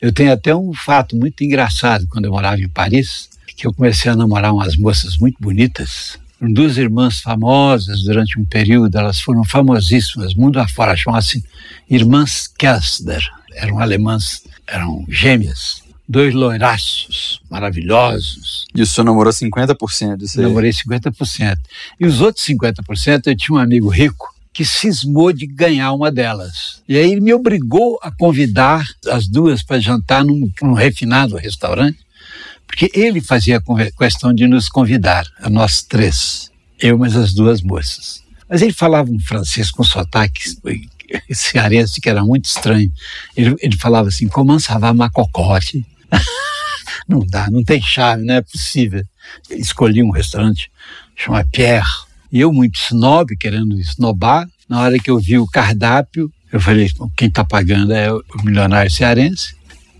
Eu tenho até um fato muito engraçado quando eu morava em Paris, que eu comecei a namorar umas moças muito bonitas. Duas irmãs famosas durante um período, elas foram famosíssimas, mundo afora, chamavam-se Irmãs Kessler. Eram alemãs, eram gêmeas, dois loiraços, maravilhosos. E o senhor namorou 50% disso aí. Namorei 50%. E os outros 50% eu tinha um amigo rico que cismou de ganhar uma delas. E aí ele me obrigou a convidar as duas para jantar num, num refinado restaurante, porque ele fazia questão de nos convidar, a nós três, eu mais as duas moças. Mas ele falava um francês com sotaque cearense que era muito estranho. Ele, ele falava assim, comment ça va ma cocotte? não dá, não tem chave, não é possível. Escolhi um restaurante chamado Pierre. E eu, muito snob, querendo esnobar, na hora que eu vi o cardápio, eu falei, "Bom, quem está pagando é o milionário cearense.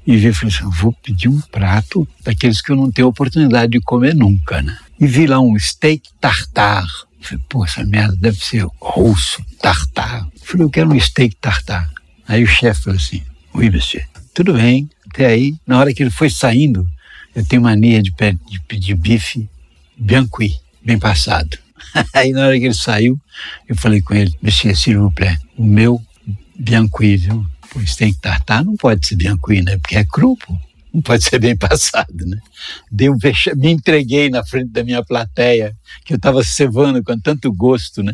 E vi falei assim, vou pedir um prato daqueles que eu não tenho oportunidade de comer nunca, né? E vi lá um steak tartar. Falei, pô, essa merda deve ser russo, tartar. Falei, eu quero um steak tartar. Aí o chefe falou assim, oui, monsieur. Tudo bem, até aí. Na hora que ele foi saindo, eu tenho mania de pedir bife bianqui, bem passado. Aí na hora que ele saiu, eu falei com ele, monsieur, s'il vous plaît, o meu bianqui, viu? Pois tem que tartar, não pode ser bianqui, né? Porque é cru, pô. Não pode ser bem passado, né? Dei um vexa- me entreguei na frente da minha plateia, que eu estava cevando com tanto gosto, né?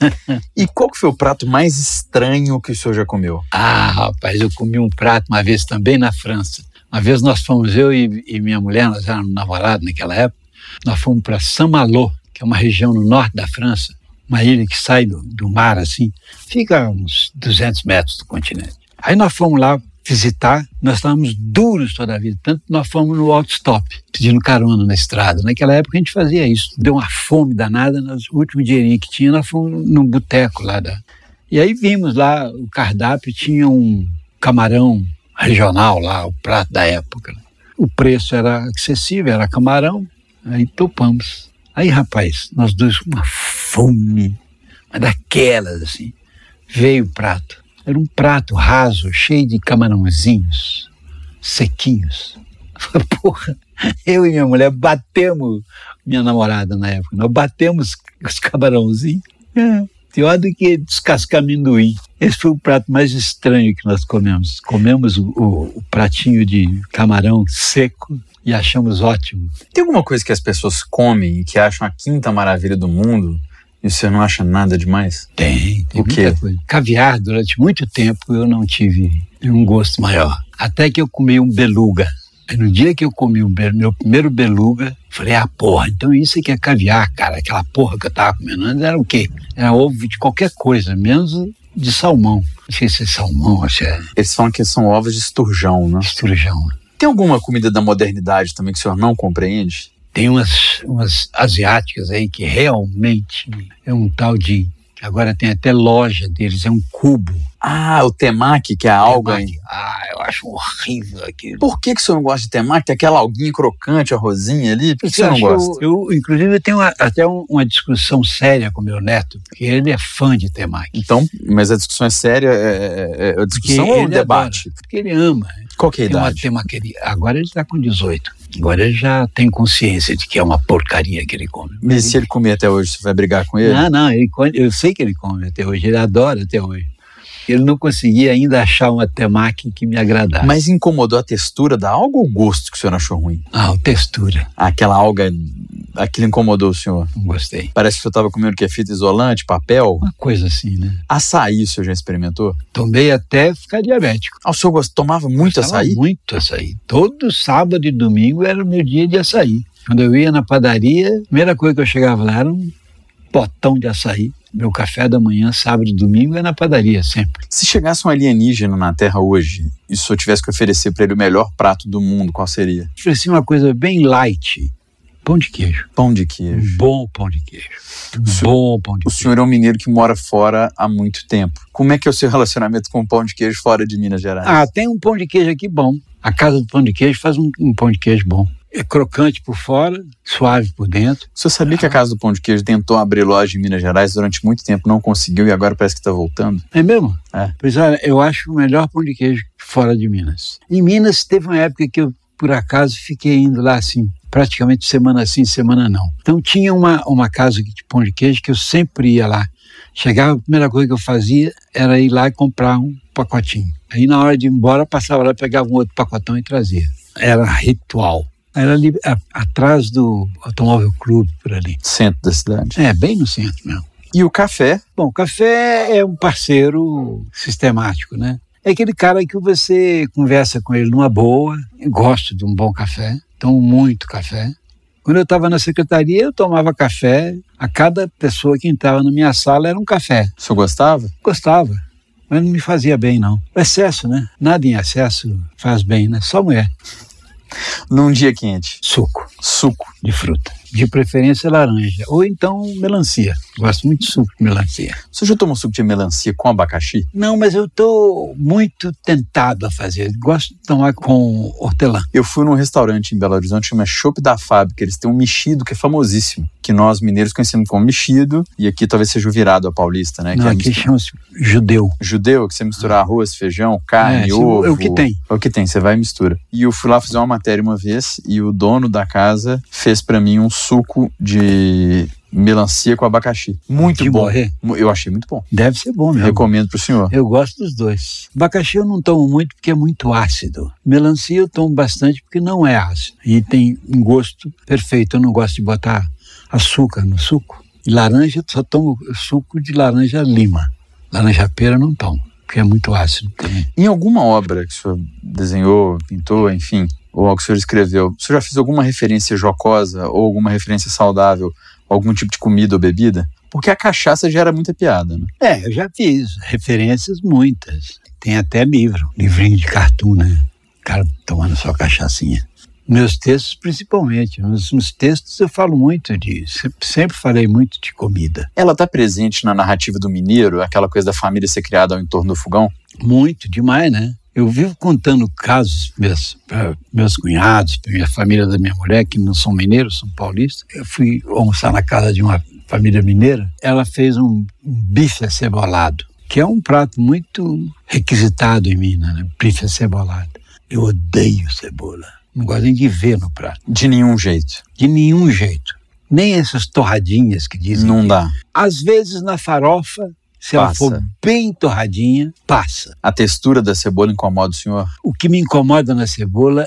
E qual que foi o prato mais estranho que o senhor já comeu? Ah, rapaz, eu comi um prato uma vez também na França. Uma vez nós fomos, eu e, e minha mulher, nós éramos namorados naquela época, nós fomos para Saint-Malo, que é uma região no norte da França, uma ilha que sai do, do mar assim, fica a uns 200 metros do continente. Aí nós fomos lá visitar, nós estávamos duros toda a vida, tanto nós fomos no autostop, pedindo carona na estrada. Naquela época a gente fazia isso, deu uma fome danada, o último dinheirinho que tinha, nós fomos num boteco lá da, e aí vimos lá o cardápio, tinha um camarão regional lá, o prato da época. né? O preço era acessível, era camarão, aí topamos. Aí, rapaz, nós dois com uma fome, mas daquelas assim, veio o prato. Era um prato raso, cheio de camarãozinhos, sequinhos. Porra, eu e minha mulher batemos, minha namorada na época, nós batemos os camarãozinhos. É, pior do que descascar amendoim. Esse foi o prato mais estranho que nós comemos. Comemos o, o, o pratinho de camarão seco e achamos ótimo. Tem alguma coisa que as pessoas comem e que acham a quinta maravilha do mundo e o senhor não acha nada demais? Tem, tem O quê? muita coisa. Caviar, durante muito tempo, eu não tive um gosto maior. Até que eu comi um beluga. Aí no dia que eu comi o meu primeiro beluga, falei, ah, porra, então isso aqui é caviar, cara. Aquela porra que eu tava comendo antes era o quê? Era ovo de qualquer coisa, menos de salmão. Não sei se é salmão ou se é Eles falam que são ovos de esturjão, né? esturjão. Tem alguma comida da modernidade também que o senhor não compreende? Tem umas, umas asiáticas aí que realmente é um tal de. Agora tem até loja deles, é um cubo. Ah, o temaki, que é a alga. em- Ah, eu acho horrível aquilo. Por que, que o senhor não gosta de temaki? Tem aquela alguinha crocante, a rosinha ali. Por que, que o senhor não Eu gosta? Eu, inclusive, eu tenho uma- até um- uma discussão séria com meu neto, porque ele é fã de temaki. Então, mas a discussão é séria? É, é- é a discussão Porque ou o ele debate? Porque ele ama. Qual que é a Tem uma idade? temaqueria. Agora ele está com 18. Agora ele já tem consciência de que é uma porcaria que ele come. Mas se ele comer até hoje, você vai brigar com ele? Não, não, ele, eu sei que ele come até hoje, ele adora até hoje. Ele não conseguia ainda achar uma temaki que me agradasse. Mas incomodou a textura da alga ou o gosto que o senhor achou ruim? Ah, a textura, Aquela alga, aquilo incomodou o senhor? não gostei. Parece que o senhor estava comendo que é fita isolante, papel. Uma coisa assim, né? Açaí, o senhor já experimentou? Tomei até ficar diabético. Ah, o senhor tomava muito Gostava açaí? Muito açaí. Todo sábado e domingo era o meu dia de açaí. Quando eu ia na padaria, a primeira coisa que eu chegava lá era um potão de açaí. Meu café da manhã, sábado e domingo, é na padaria sempre. Se chegasse um alienígena na Terra hoje e o senhor tivesse que oferecer para ele o melhor prato do mundo, qual seria? Ofereci uma coisa bem light, Pão de queijo. Pão de queijo. Um bom pão de queijo. Um bom pão de O queijo. senhor é um mineiro que mora fora há muito tempo. Como é que é o seu relacionamento com o pão de queijo fora de Minas Gerais? Ah, tem um pão de queijo aqui bom. A casa do pão de queijo faz um, um pão de queijo bom. É crocante por fora, suave por dentro. Senhor sabia que a Casa do Pão de Queijo tentou abrir loja em Minas Gerais durante muito tempo, não conseguiu e agora parece que está voltando? É mesmo? É. Pois olha, eu acho o melhor pão de queijo fora de Minas. Em Minas teve uma época que eu, por acaso, fiquei indo lá assim, praticamente semana sim, semana não. Então tinha uma, uma casa de pão de queijo que eu sempre ia lá. Chegava, a primeira coisa que eu fazia era ir lá e comprar um pacotinho. Aí na hora de ir embora, passava lá, pegava um outro pacotão e trazia. Era ritual. Era ali a- atrás do Automóvel Clube, por ali. Centro da cidade. É, bem no centro mesmo. E o café? Bom, o café é um parceiro sistemático, né? É aquele cara que você conversa com ele numa boa, gosto de um bom café, tomo muito café. Quando eu estava na secretaria, eu tomava café, a cada pessoa que entrava na minha sala era um café. O senhor gostava? Gostava, mas não me fazia bem, não. O excesso, né? Nada em excesso faz bem, né? Só mulher. Num dia quente. Suco Suco. de fruta, de preferência laranja, ou então melancia. Gosto muito de suco de melancia. Senhor já tomou suco de melancia com abacaxi? Não, mas eu estou muito tentado a fazer. Gosto de tomar com hortelã. Eu fui num restaurante em Belo Horizonte, chama Chopp da Fábrica. Eles têm um mexido que é famosíssimo, que nós mineiros conhecemos como mexido, e aqui talvez seja o virado a paulista, né? Não, que é aqui mistura- chama-se judeu. judeu, que você mistura arroz, feijão, carne, É, ovo. é o que tem. É o que tem, você vai e mistura. E eu fui lá fazer uma matéria uma vez e o dono da casa fez pra mim um suco de melancia com abacaxi. Muito De bom. morrer. Eu achei muito bom. Deve ser bom mesmo. Recomendo pro senhor. Eu gosto dos dois. Abacaxi eu não tomo muito porque é muito ácido. Melancia eu tomo bastante porque não é ácido. E tem um gosto perfeito. Eu não gosto de botar açúcar no suco. E laranja, eu só tomo suco de laranja lima. Laranja pera eu não tomo, porque é muito ácido também. Em alguma obra que o senhor desenhou, pintou, enfim, ou algo que o senhor escreveu, o senhor já fez alguma referência jocosa ou alguma referência saudável a algum tipo de comida ou bebida? Porque a cachaça gera muita piada, né? É, eu já fiz referências muitas. Tem até livro, livrinho de cartoon, né? O cara tomando sua cachaçinha. Meus textos, principalmente. Nos, nos textos eu falo muito de. Sempre, sempre falei muito de comida. Ela está presente na narrativa do mineiro, aquela coisa da família ser criada ao entorno do fogão? Muito, demais, né? Eu vivo contando casos para meus cunhados, para minha família da minha mulher, que não são mineiros, são paulistas. Eu fui almoçar na casa de uma família mineira. Ela fez um, um bife acebolado, que é um prato muito requisitado em Minas, né? Bife acebolado. Eu odeio cebola. Não gosto nem de ver no prato. De nenhum jeito. De nenhum jeito. Nem essas torradinhas que dizem. Não que- dá. Às vezes na farofa, se ela Passa. for bem torradinha, passa. A textura da cebola incomoda o senhor? O que me incomoda na cebola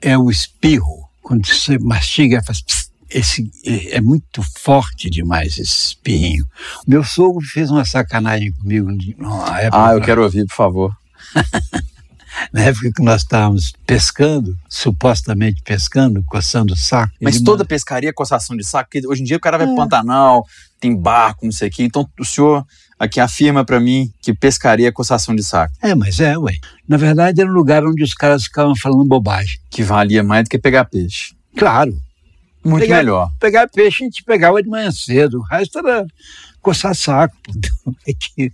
é o espirro. Quando você mastiga, faz pss, esse é é muito forte demais esse espirrinho. Meu sogro fez uma sacanagem comigo na época, Ah, eu quero ouvir, por favor. na época que nós estávamos pescando, supostamente pescando, coçando saco. Mas toda manda- pescaria é coçação de saco, porque hoje em dia o cara vai É. pro Pantanal, tem barco, não sei o quê. Então o senhor aqui afirma pra mim que pescaria é coçação de saco, É, mas é, ué. Na verdade, era um lugar onde os caras ficavam falando bobagem. que valia mais do que pegar peixe. Claro, Muito Pegar- melhor. pegar peixe a gente pegava de manhã cedo, o resto era coçar saco. É que-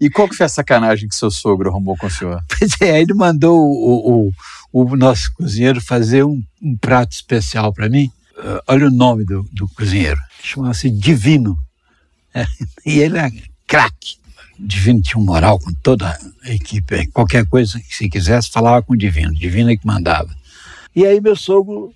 E qual que foi a sacanagem que seu sogro arrumou com o senhor? Pois é, ele mandou o, o, o nosso cozinheiro fazer um, um prato especial para mim. Ah, olha o nome do, do cozinheiro, chamava-se Divino. É, e ele é craque. Divino tinha um moral com toda a equipe. Qualquer coisa que se quisesse, falava com o Divino. Divino é que mandava. E aí meu sogro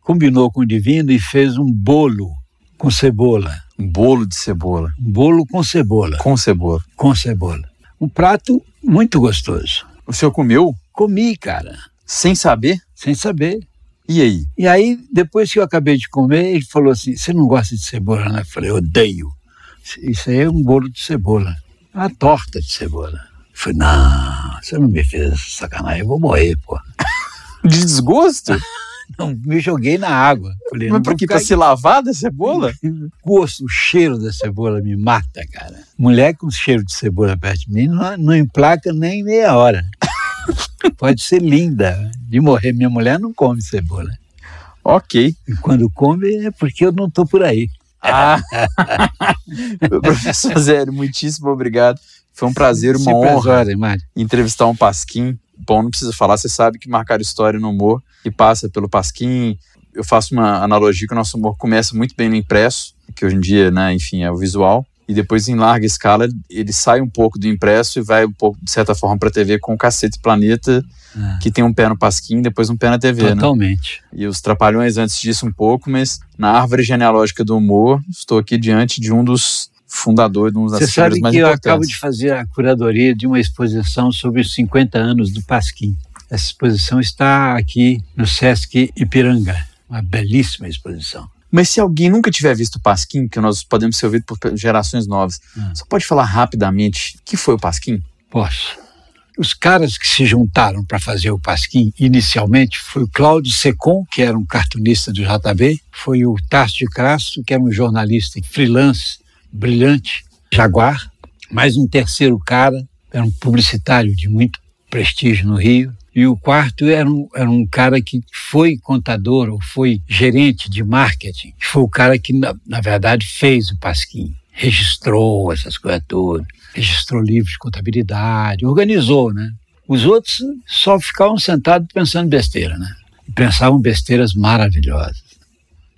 combinou com o Divino e fez um bolo com cebola. Um bolo de cebola. Um bolo com cebola. Com cebola. Com cebola. Um prato muito gostoso. O senhor comeu Comi, cara, sem saber? sem saber. E aí? E aí, depois que eu acabei de comer, ele falou assim: Você não gosta de cebola, né? Eu falei: Odeio. Isso aí é um bolo de cebola. Uma torta de cebola. Eu falei: Não, você não me fez sacanagem, eu vou morrer, pô. De desgosto? Não, me joguei na água. Falei: Mas por ficar Pra se lavar da cebola? O gosto, o cheiro da cebola me mata, cara. Mulher com cheiro de cebola perto de mim não, não emplaca nem meia hora. Pode ser linda. De morrer, minha mulher não come cebola. Ok. E quando come é porque eu não estou por aí. Ah. Professor Zélio, muitíssimo obrigado. Foi um prazer, uma Sempre honra Mário. entrevistar um Pasquim. Bom, não precisa falar, você sabe que marcar história no humor e passa pelo Pasquim. Eu faço uma analogia que o nosso humor começa muito bem no impresso, que hoje em dia, né, enfim, é o visual, e depois em larga escala ele sai um pouco do impresso e vai um pouco, de certa forma, para a TV com o Cacete Planeta, Ah, que tem um pé no Pasquim e depois um pé na TV, né? Totalmente. E os Trapalhões antes disso um pouco, mas na árvore genealógica do humor, estou aqui diante de um dos fundadores, um das Você sabe mais que eu acabo de fazer a curadoria de uma exposição sobre os 50 anos do Pasquim. Essa exposição está aqui no Sesc Ipiranga. Uma belíssima exposição. Mas se alguém nunca tiver visto o Pasquim, que nós podemos ser ouvidos por gerações novas, Hum. você pode falar rapidamente o que foi o Pasquim? Posso. Os caras que se juntaram para fazer o Pasquim, inicialmente, foi o Cláudio Secom, que era um cartunista do JB, foi o Tarso de Crasto, que era um jornalista freelance, brilhante, Jaguar, mais um terceiro cara, era um publicitário de muito prestígio no Rio, e o quarto era um, era um cara que foi contador ou foi gerente de marketing, foi o cara que, na, na verdade, fez o Pasquim, registrou essas coisas todas registrou livros de contabilidade, organizou, né? Os outros só ficavam sentados pensando besteira, né? E pensavam besteiras maravilhosas.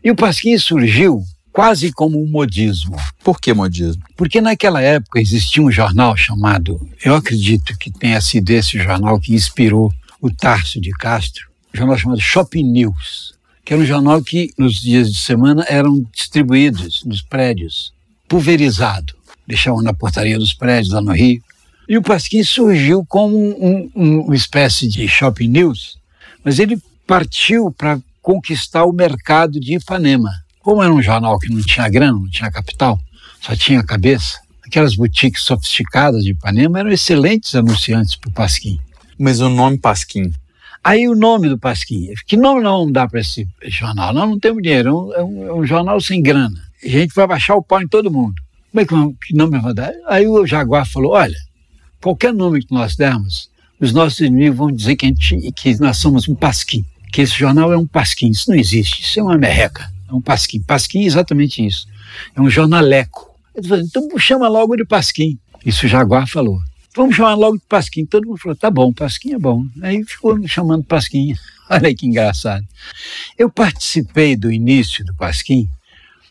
E o Pasquim surgiu quase como um modismo, Por que modismo? porque naquela época existia um jornal chamado, eu acredito que tenha sido esse jornal que inspirou o Tarso de Castro, um jornal chamado Shopping News, que era um jornal que nos dias de semana eram distribuídos nos prédios, pulverizado, deixavam na portaria dos prédios lá no Rio. E o Pasquim surgiu como um, um, uma espécie de Shopping News, mas ele partiu para conquistar o mercado de Ipanema. Como era um jornal que não tinha grana, não tinha capital, só tinha cabeça, aquelas boutiques sofisticadas de Ipanema eram excelentes anunciantes para o Pasquim. Mas o nome Pasquim. Aí o nome do Pasquim, que nome vamos dar para esse jornal? Nós não temos dinheiro, é um, é um, é um jornal sem grana. A gente vai baixar o pau em todo mundo. Como é que, vamos- que nome vai dar? Aí o Jaguar falou, olha, qualquer nome que nós dermos, os nossos inimigos vão dizer que, gente, que nós somos um pasquim, que esse jornal é um pasquim. Isso não existe, isso é uma merreca, é um pasquim. Pasquim é exatamente isso, é um jornaleco. Então chama logo de pasquim. Isso o Jaguar falou. Vamos chamar logo de pasquim. Todo mundo falou, tá bom, pasquim é bom. Aí ficou me chamando pasquim. Olha que engraçado. Eu participei do início do pasquim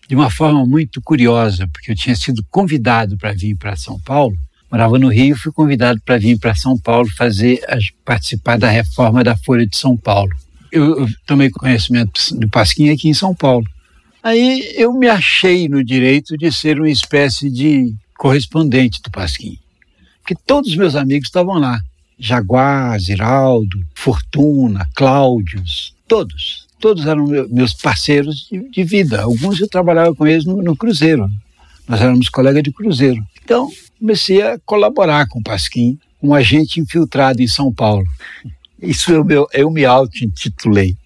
de uma forma muito curiosa, porque eu tinha sido convidado para vir para São Paulo, morava no Rio, fui convidado para vir para São Paulo fazer participar da reforma da Folha de São Paulo. Eu, eu tomei conhecimento do Pasquim aqui em São Paulo. Aí eu me achei no direito de ser uma espécie de correspondente do Pasquim, porque todos os meus amigos estavam lá. Jaguar, Ziraldo, Fortuna, Cláudios, todos. Todos eram meu- meus parceiros de, de vida. Alguns eu trabalhava com eles no, no Cruzeiro. Nós éramos colegas de Cruzeiro. Então, comecei a colaborar com o Pasquim, um agente infiltrado em São Paulo. Isso eu, eu me auto-intitulei,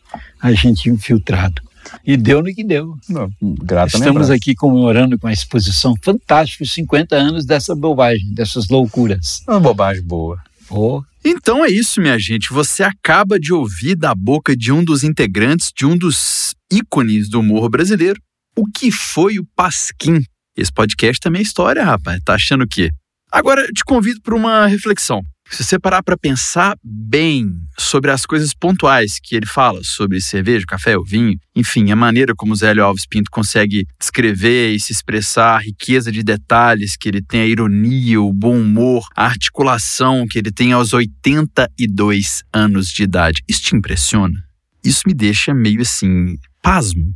agente infiltrado. E deu no que deu. Grata Estamos aqui comemorando com a exposição fantástica os 50 anos dessa bobagem, dessas loucuras. Uma bobagem boa. Oh, Então é isso, minha gente. Você acaba de ouvir da boca de um dos integrantes de um dos ícones do humor brasileiro o que foi o Pasquim. Esse podcast também é história, rapaz. Tá achando o quê? Agora eu te convido para uma reflexão. Se você parar para pensar bem sobre as coisas pontuais que ele fala sobre cerveja, café, o vinho, enfim, a maneira como o Zélio Alves Pinto consegue descrever e se expressar, a riqueza de detalhes que ele tem, a ironia, o bom humor, a articulação que ele tem aos 82 anos de idade. Isso te impressiona? Isso me deixa meio assim, pasmo.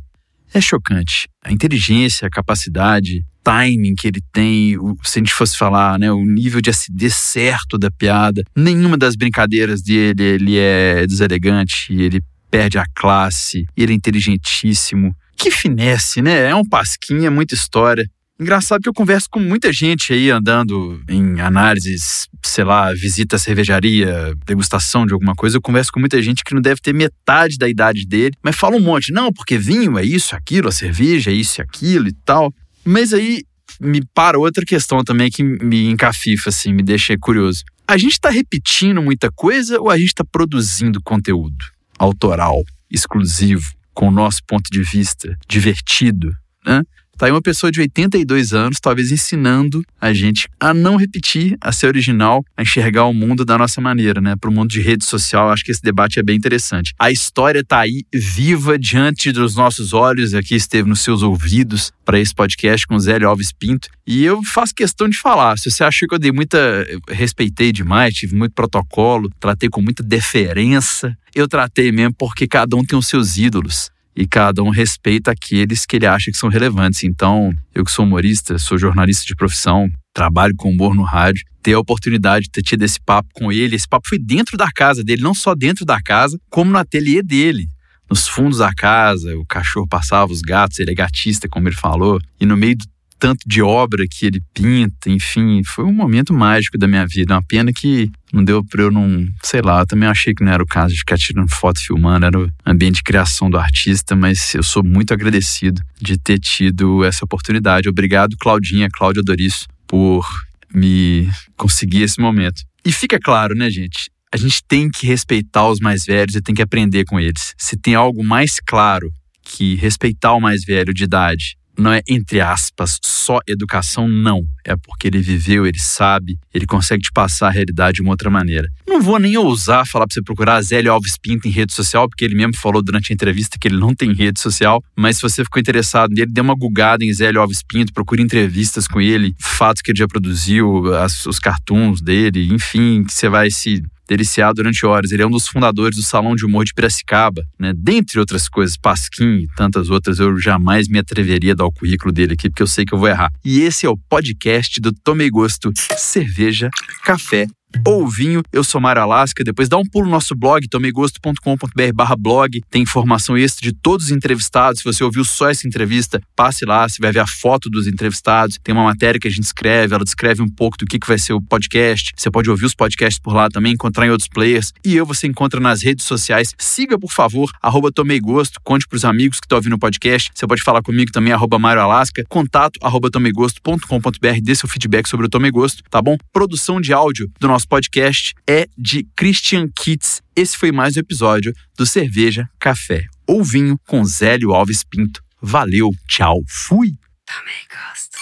É chocante. A inteligência, a capacidade, timing que ele tem, o- se a gente fosse falar, né, o nível de acidez certo da piada. Nenhuma das brincadeiras dele ele é deselegante, ele perde a classe, ele é inteligentíssimo. Que finesse, né? É um pasquinho, é muita história. Engraçado que eu converso com muita gente aí andando em análises, sei lá, visita à cervejaria, degustação de alguma coisa. Eu converso com muita gente que não deve ter metade da idade dele, mas fala um monte. Não, porque vinho é isso, aquilo, a cerveja é isso e aquilo e tal. Mas aí me para outra questão também que me encafifa, assim, me deixa curioso. A gente está repetindo muita coisa ou a gente está produzindo conteúdo autoral, exclusivo? com o nosso ponto de vista divertido, né? Tá aí uma pessoa de 82 anos, talvez ensinando a gente a não repetir, a ser original, a enxergar o mundo da nossa maneira, né? Para o mundo de rede social, acho que esse debate é bem interessante. A história tá aí, viva diante dos nossos olhos, aqui esteve nos seus ouvidos para esse podcast com o Zélio Alves Pinto. E eu faço questão de falar. Se você achou que eu dei muita. Eu respeitei demais, tive muito protocolo, tratei com muita deferência, eu tratei mesmo porque cada um tem os seus ídolos e cada um respeita aqueles que ele acha que são relevantes. Então, eu que sou humorista, sou jornalista de profissão, trabalho com humor no rádio, ter a oportunidade de ter tido esse papo com ele, esse papo foi dentro da casa dele, não só dentro da casa, como no ateliê dele. Nos fundos da casa, o cachorro passava, os gatos, ele é gatista, como ele falou, e no meio do tanto de obra que ele pinta, enfim, foi um momento mágico da minha vida. Uma pena que não deu para eu não, sei lá, eu também achei que não era o caso de ficar tirando foto, filmando, era o ambiente de criação do artista, mas eu sou muito agradecido de ter tido essa oportunidade. Obrigado, Claudinha, Cláudia Doris, por me conseguir esse momento. E fica claro, né, gente? A gente tem que respeitar os mais velhos e tem que aprender com eles. Se tem algo mais claro que respeitar o mais velho de idade não é, entre aspas, só educação, não. É porque ele viveu, ele sabe, ele consegue te passar a realidade de uma outra maneira. Não vou nem ousar falar para você procurar Zélio Alves Pinto em rede social, porque ele mesmo falou durante a entrevista que ele não tem rede social, mas se você ficou interessado nele, dê uma gugada em Zélio Alves Pinto, procure entrevistas com ele, fatos que ele já produziu, as, os cartoons dele, enfim, que você vai se deliciar durante horas. Ele é um dos fundadores do Salão de Humor de Piracicaba, né? Dentre outras coisas, Pasquim e tantas outras, eu jamais me atreveria a dar o currículo dele aqui, porque eu sei que eu vou errar. E esse é o podcast do Tomei Gosto Cerveja, Café ou vinho. Eu sou Mário Alasca. Depois dá um pulo no nosso blog, tomegosto.com.br blog. Tem informação extra de todos os entrevistados. Se você ouviu só essa entrevista, passe lá, você vai ver a foto dos entrevistados. Tem uma matéria que a gente escreve, ela descreve um pouco do que, que vai ser o podcast. Você pode ouvir os podcasts por lá também, encontrar em outros players. E eu você encontra nas redes sociais. Siga, por favor, arroba Tomei. Conte pros amigos que estão ouvindo o podcast. Você pode falar comigo também, arroba Mário Alasca. Contato, arroba tomegosto.com.br. Dê seu feedback sobre o Tomei Gosto, tá bom? Produção de áudio do nosso nosso podcast é de Christian Kitts. Esse foi mais um episódio do Cerveja, Café ou Vinho com Zélio Alves Pinto. Valeu, tchau, fui! Também gosto.